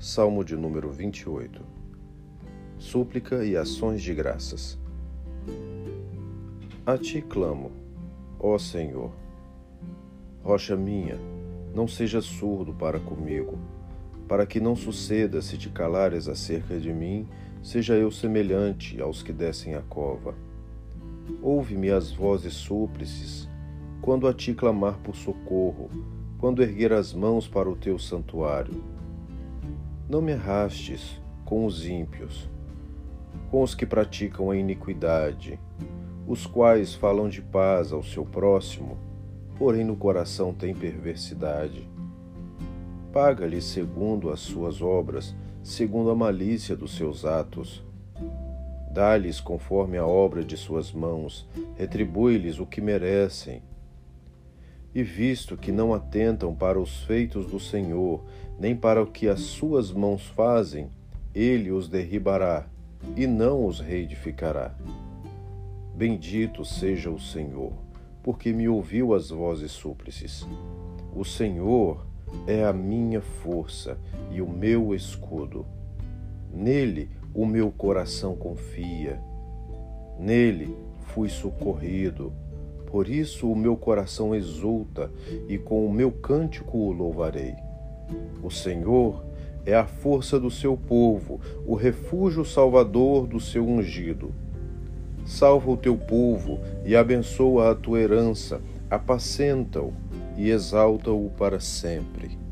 Salmo de número 28 Súplica e ações de graças. A ti clamo, ó Senhor. Rocha minha, não seja surdo para comigo, para que não suceda se te calares acerca de mim, seja eu semelhante aos que descem a cova. Ouve-me as vozes súplices, quando a ti clamar por socorro, quando erguer as mãos para o teu santuário não me arrastes com os ímpios, com os que praticam a iniquidade, os quais falam de paz ao seu próximo, porém no coração têm perversidade. Paga-lhes segundo as suas obras, segundo a malícia dos seus atos. Dá-lhes conforme a obra de suas mãos, retribui-lhes o que merecem e visto que não atentam para os feitos do Senhor, nem para o que as suas mãos fazem, ele os derribará e não os reedificará. Bendito seja o Senhor, porque me ouviu as vozes súplices. O Senhor é a minha força e o meu escudo. Nele o meu coração confia. Nele fui socorrido. Por isso o meu coração exulta e com o meu cântico o louvarei. O Senhor é a força do seu povo, o refúgio salvador do seu ungido. Salva o teu povo e abençoa a tua herança, apacenta-o e exalta-o para sempre.